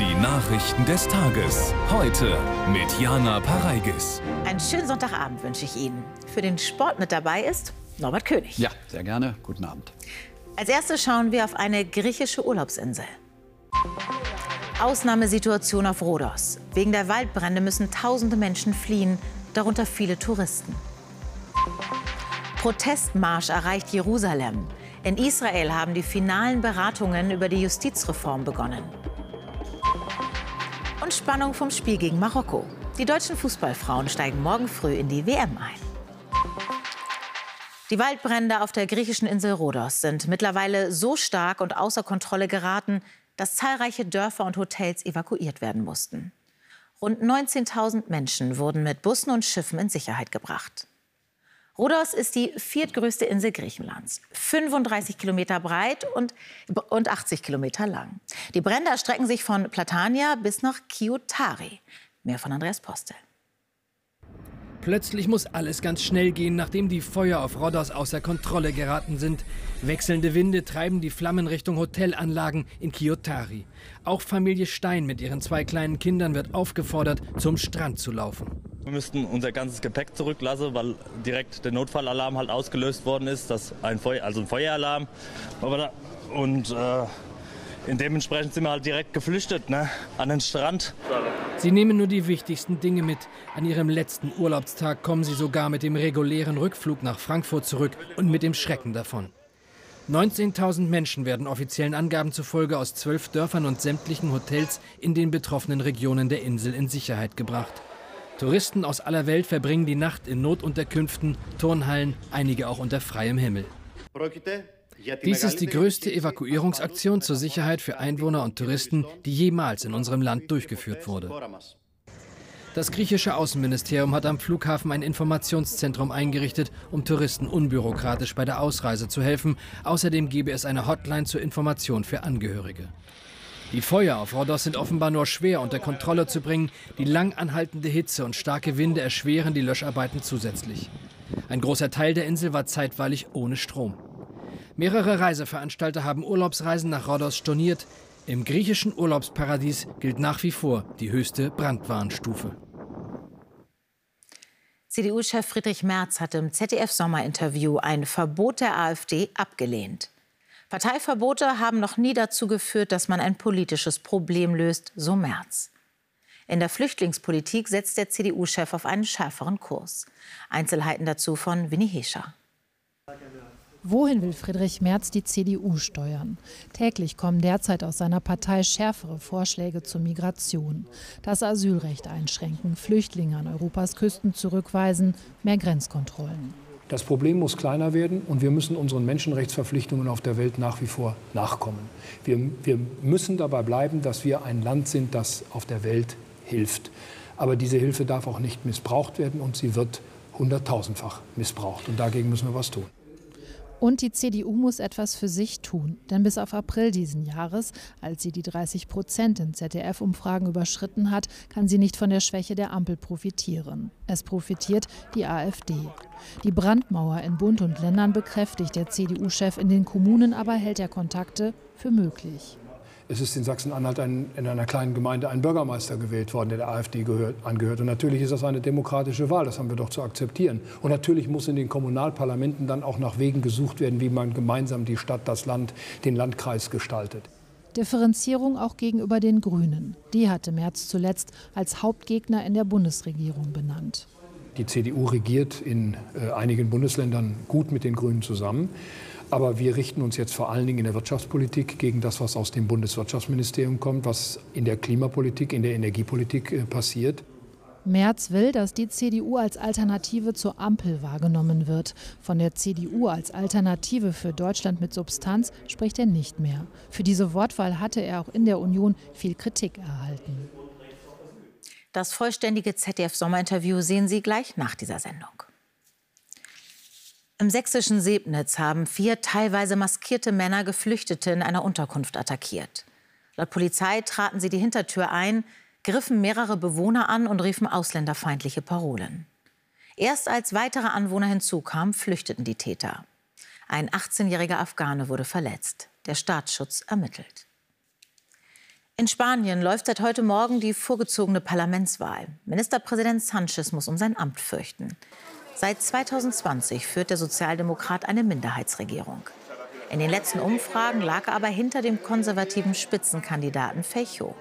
Die Nachrichten des Tages. Heute mit Jana Pareigis. Einen schönen Sonntagabend wünsche ich Ihnen. Für den Sport mit dabei ist Norbert König. Ja, sehr gerne. Guten Abend. Als erstes schauen wir auf eine griechische Urlaubsinsel. Ausnahmesituation auf Rhodos. Wegen der Waldbrände müssen tausende Menschen fliehen, darunter viele Touristen. Protestmarsch erreicht Jerusalem. In Israel haben die finalen Beratungen über die Justizreform begonnen. Und Spannung vom Spiel gegen Marokko. Die deutschen Fußballfrauen steigen morgen früh in die WM ein. Die Waldbrände auf der griechischen Insel Rhodos sind mittlerweile so stark und außer Kontrolle geraten, dass zahlreiche Dörfer und Hotels evakuiert werden mussten. Rund 19.000 Menschen wurden mit Bussen und Schiffen in Sicherheit gebracht. Rhodos ist die viertgrößte Insel Griechenlands, 35 Kilometer breit und, und 80 Kilometer lang. Die Brände erstrecken sich von Platania bis nach Kiotari. Mehr von Andreas Postel. Plötzlich muss alles ganz schnell gehen, nachdem die Feuer auf Rhodos außer Kontrolle geraten sind. Wechselnde Winde treiben die Flammen Richtung Hotelanlagen in Kiotari. Auch Familie Stein mit ihren zwei kleinen Kindern wird aufgefordert, zum Strand zu laufen. Wir müssten unser ganzes Gepäck zurücklassen, weil direkt der Notfallalarm halt ausgelöst worden ist, das ein Feuer, also ein Feueralarm. Und äh, dementsprechend sind wir halt direkt geflüchtet ne, an den Strand. Sie nehmen nur die wichtigsten Dinge mit. An ihrem letzten Urlaubstag kommen sie sogar mit dem regulären Rückflug nach Frankfurt zurück und mit dem Schrecken davon. 19.000 Menschen werden offiziellen Angaben zufolge aus zwölf Dörfern und sämtlichen Hotels in den betroffenen Regionen der Insel in Sicherheit gebracht. Touristen aus aller Welt verbringen die Nacht in Notunterkünften, Turnhallen, einige auch unter freiem Himmel. Dies ist die größte Evakuierungsaktion zur Sicherheit für Einwohner und Touristen, die jemals in unserem Land durchgeführt wurde. Das griechische Außenministerium hat am Flughafen ein Informationszentrum eingerichtet, um Touristen unbürokratisch bei der Ausreise zu helfen. Außerdem gebe es eine Hotline zur Information für Angehörige. Die Feuer auf Rhodos sind offenbar nur schwer unter Kontrolle zu bringen. Die lang anhaltende Hitze und starke Winde erschweren die Löscharbeiten zusätzlich. Ein großer Teil der Insel war zeitweilig ohne Strom. Mehrere Reiseveranstalter haben Urlaubsreisen nach Rhodos storniert. Im griechischen Urlaubsparadies gilt nach wie vor die höchste Brandwarnstufe. CDU-Chef Friedrich Merz hat im ZDF-Sommerinterview ein Verbot der AfD abgelehnt. Parteiverbote haben noch nie dazu geführt, dass man ein politisches Problem löst, so Merz. In der Flüchtlingspolitik setzt der CDU-Chef auf einen schärferen Kurs. Einzelheiten dazu von Winnie Hescher. Wohin will Friedrich Merz die CDU steuern? Täglich kommen derzeit aus seiner Partei schärfere Vorschläge zur Migration. Das Asylrecht einschränken, Flüchtlinge an Europas Küsten zurückweisen, mehr Grenzkontrollen. Das Problem muss kleiner werden und wir müssen unseren Menschenrechtsverpflichtungen auf der Welt nach wie vor nachkommen. Wir, wir müssen dabei bleiben, dass wir ein Land sind, das auf der Welt hilft. Aber diese Hilfe darf auch nicht missbraucht werden und sie wird hunderttausendfach missbraucht. Und dagegen müssen wir was tun. Und die CDU muss etwas für sich tun. Denn bis auf April diesen Jahres, als sie die 30 Prozent in ZDF-Umfragen überschritten hat, kann sie nicht von der Schwäche der Ampel profitieren. Es profitiert die AfD. Die Brandmauer in Bund und Ländern bekräftigt der CDU-Chef in den Kommunen, aber hält er Kontakte für möglich. Es ist in Sachsen-Anhalt in einer kleinen Gemeinde ein Bürgermeister gewählt worden, der der AfD gehört, angehört. Und natürlich ist das eine demokratische Wahl, das haben wir doch zu akzeptieren. Und natürlich muss in den Kommunalparlamenten dann auch nach Wegen gesucht werden, wie man gemeinsam die Stadt, das Land, den Landkreis gestaltet. Differenzierung auch gegenüber den Grünen. Die hatte Merz zuletzt als Hauptgegner in der Bundesregierung benannt. Die CDU regiert in äh, einigen Bundesländern gut mit den Grünen zusammen. Aber wir richten uns jetzt vor allen Dingen in der Wirtschaftspolitik gegen das, was aus dem Bundeswirtschaftsministerium kommt, was in der Klimapolitik, in der Energiepolitik äh, passiert. Merz will, dass die CDU als Alternative zur Ampel wahrgenommen wird. Von der CDU als Alternative für Deutschland mit Substanz spricht er nicht mehr. Für diese Wortwahl hatte er auch in der Union viel Kritik erhalten. Das vollständige ZDF-Sommerinterview sehen Sie gleich nach dieser Sendung. Im sächsischen Sebnitz haben vier teilweise maskierte Männer Geflüchtete in einer Unterkunft attackiert. Laut Polizei traten sie die Hintertür ein, griffen mehrere Bewohner an und riefen ausländerfeindliche Parolen. Erst als weitere Anwohner hinzukamen, flüchteten die Täter. Ein 18-jähriger Afghane wurde verletzt. Der Staatsschutz ermittelt. In Spanien läuft seit heute Morgen die vorgezogene Parlamentswahl. Ministerpräsident Sanchez muss um sein Amt fürchten. Seit 2020 führt der Sozialdemokrat eine Minderheitsregierung. In den letzten Umfragen lag er aber hinter dem konservativen Spitzenkandidaten Fecho.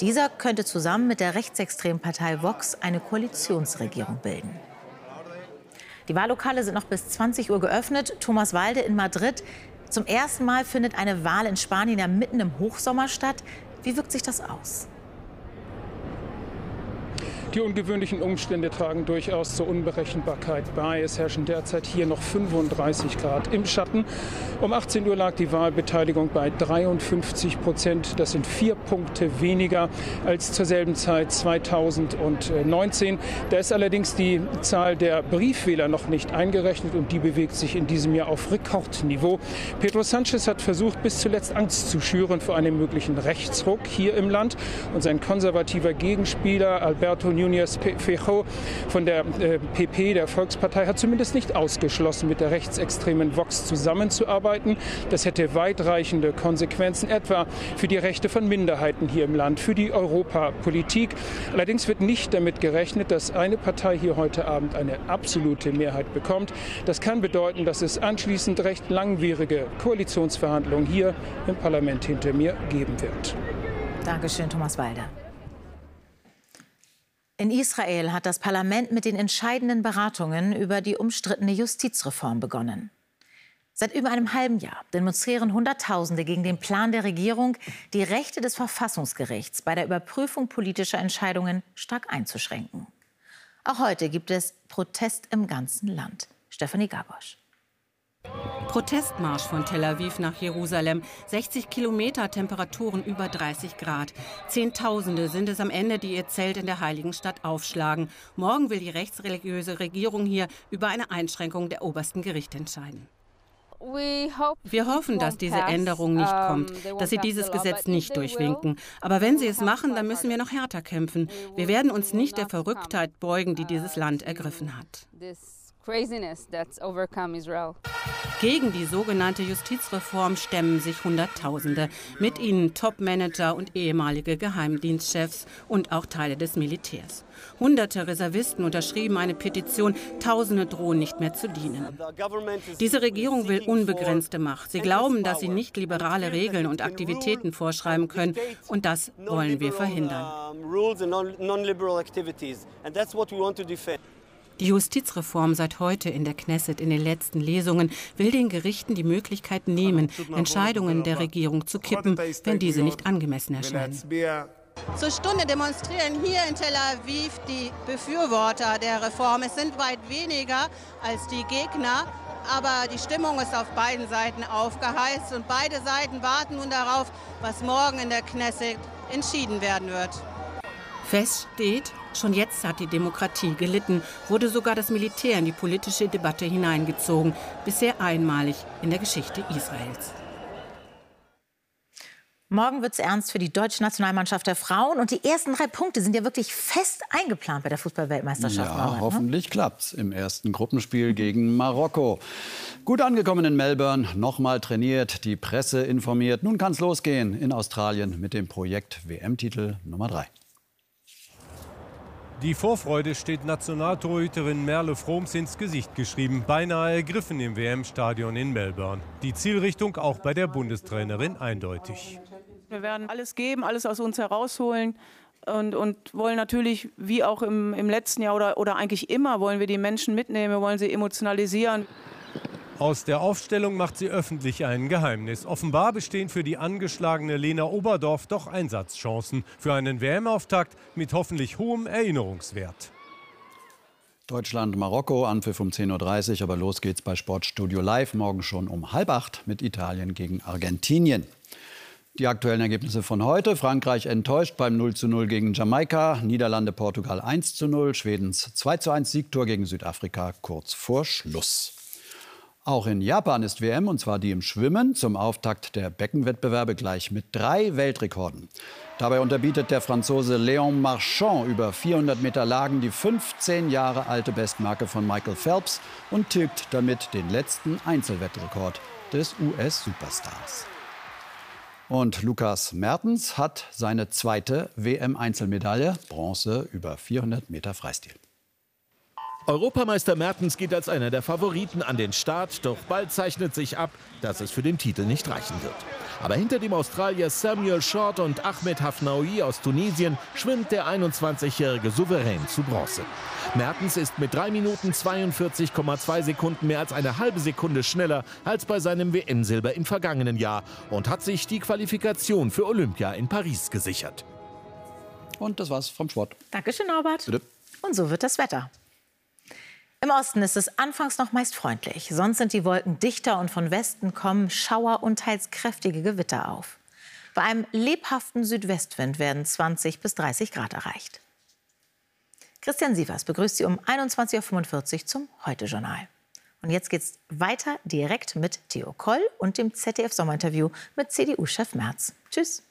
Dieser könnte zusammen mit der rechtsextremen Partei Vox eine Koalitionsregierung bilden. Die Wahllokale sind noch bis 20 Uhr geöffnet. Thomas Walde in Madrid. Zum ersten Mal findet eine Wahl in Spanien ja mitten im Hochsommer statt. Wie wirkt sich das aus? Die ungewöhnlichen Umstände tragen durchaus zur Unberechenbarkeit bei. Es herrschen derzeit hier noch 35 Grad im Schatten. Um 18 Uhr lag die Wahlbeteiligung bei 53 Prozent. Das sind vier Punkte weniger als zur selben Zeit 2019. Da ist allerdings die Zahl der Briefwähler noch nicht eingerechnet und die bewegt sich in diesem Jahr auf Rekordniveau. Pedro Sanchez hat versucht, bis zuletzt Angst zu schüren vor einem möglichen Rechtsruck hier im Land. Und sein konservativer Gegenspieler Alberto Núñez Feijóo von der PP, äh, der Volkspartei, hat zumindest nicht ausgeschlossen, mit der rechtsextremen Vox zusammenzuarbeiten. Das hätte weitreichende Konsequenzen, etwa für die Rechte von Minderheiten hier im Land, für die Europapolitik. Allerdings wird nicht damit gerechnet, dass eine Partei hier heute Abend eine absolute Mehrheit bekommt. Das kann bedeuten, dass es anschließend recht langwierige Koalitionsverhandlungen hier im Parlament hinter mir geben wird. Dankeschön, Thomas Walder. In Israel hat das Parlament mit den entscheidenden Beratungen über die umstrittene Justizreform begonnen. Seit über einem halben Jahr demonstrieren Hunderttausende gegen den Plan der Regierung, die Rechte des Verfassungsgerichts bei der Überprüfung politischer Entscheidungen stark einzuschränken. Auch heute gibt es Protest im ganzen Land. Stefanie Gabosch. Protestmarsch von Tel Aviv nach Jerusalem. 60 Kilometer, Temperaturen über 30 Grad. Zehntausende sind es am Ende, die ihr Zelt in der heiligen Stadt aufschlagen. Morgen will die rechtsreligiöse Regierung hier über eine Einschränkung der obersten Gerichte entscheiden. Wir hoffen, dass diese Änderung nicht kommt, dass sie dieses Gesetz nicht durchwinken. Aber wenn sie es machen, dann müssen wir noch härter kämpfen. Wir werden uns nicht der Verrücktheit beugen, die dieses Land ergriffen hat. Gegen die sogenannte Justizreform stemmen sich Hunderttausende, mit ihnen Topmanager und ehemalige Geheimdienstchefs und auch Teile des Militärs. Hunderte Reservisten unterschrieben eine Petition, Tausende drohen nicht mehr zu dienen. Diese Regierung will unbegrenzte Macht. Sie glauben, dass sie nicht liberale Regeln und Aktivitäten vorschreiben können, und das wollen wir verhindern. Die Justizreform seit heute in der Knesset in den letzten Lesungen will den Gerichten die Möglichkeit nehmen, Entscheidungen der Regierung zu kippen, wenn diese nicht angemessen erscheinen. Zur Stunde demonstrieren hier in Tel Aviv die Befürworter der Reform. Es sind weit weniger als die Gegner, aber die Stimmung ist auf beiden Seiten aufgeheizt und beide Seiten warten nun darauf, was morgen in der Knesset entschieden werden wird. Fest steht, schon jetzt hat die Demokratie gelitten, wurde sogar das Militär in die politische Debatte hineingezogen, bisher einmalig in der Geschichte Israels. Morgen wird es ernst für die deutsche Nationalmannschaft der Frauen. Und die ersten drei Punkte sind ja wirklich fest eingeplant bei der Fußballweltmeisterschaft. Ja, Norbert, ne? hoffentlich klappt's im ersten Gruppenspiel gegen Marokko. Gut angekommen in Melbourne, nochmal trainiert, die Presse informiert. Nun kann es losgehen in Australien mit dem Projekt WM-Titel Nummer 3. Die Vorfreude steht Nationaltorhüterin Merle Froms ins Gesicht geschrieben, beinahe ergriffen im WM-Stadion in Melbourne. Die Zielrichtung auch bei der Bundestrainerin eindeutig. Wir werden alles geben, alles aus uns herausholen und, und wollen natürlich, wie auch im, im letzten Jahr oder, oder eigentlich immer, wollen wir die Menschen mitnehmen, wir wollen sie emotionalisieren. Aus der Aufstellung macht sie öffentlich ein Geheimnis. Offenbar bestehen für die angeschlagene Lena Oberdorf doch Einsatzchancen für einen WM-Auftakt mit hoffentlich hohem Erinnerungswert. Deutschland, Marokko, Anpfiff um 10.30 Uhr, aber los geht's bei Sportstudio Live morgen schon um halb acht mit Italien gegen Argentinien. Die aktuellen Ergebnisse von heute. Frankreich enttäuscht beim 0 zu 0 gegen Jamaika. Niederlande, Portugal 1 zu 0. Schwedens 2 zu 1 Siegtor gegen Südafrika kurz vor Schluss. Auch in Japan ist WM, und zwar die im Schwimmen, zum Auftakt der Beckenwettbewerbe gleich mit drei Weltrekorden. Dabei unterbietet der Franzose Léon Marchand über 400 Meter Lagen die 15 Jahre alte Bestmarke von Michael Phelps und tilgt damit den letzten Einzelwettrekord des US-Superstars. Und Lukas Mertens hat seine zweite WM-Einzelmedaille, Bronze über 400 Meter Freistil. Europameister Mertens geht als einer der Favoriten an den Start, doch bald zeichnet sich ab, dass es für den Titel nicht reichen wird. Aber hinter dem Australier Samuel Short und Ahmed Hafnaoui aus Tunesien schwimmt der 21-Jährige souverän zu Bronze. Mertens ist mit 3 Minuten 42,2 Sekunden mehr als eine halbe Sekunde schneller als bei seinem WM-Silber im vergangenen Jahr und hat sich die Qualifikation für Olympia in Paris gesichert. Und das war's vom Sport. Dankeschön, Norbert. Bitte. Und so wird das Wetter. Im Osten ist es anfangs noch meist freundlich. Sonst sind die Wolken dichter und von Westen kommen Schauer und teils kräftige Gewitter auf. Bei einem lebhaften Südwestwind werden 20 bis 30 Grad erreicht. Christian Sievers begrüßt Sie um 21.45 Uhr zum Heute-Journal. Und jetzt geht's weiter direkt mit Theo Koll und dem ZDF-Sommerinterview mit CDU-Chef Merz. Tschüss.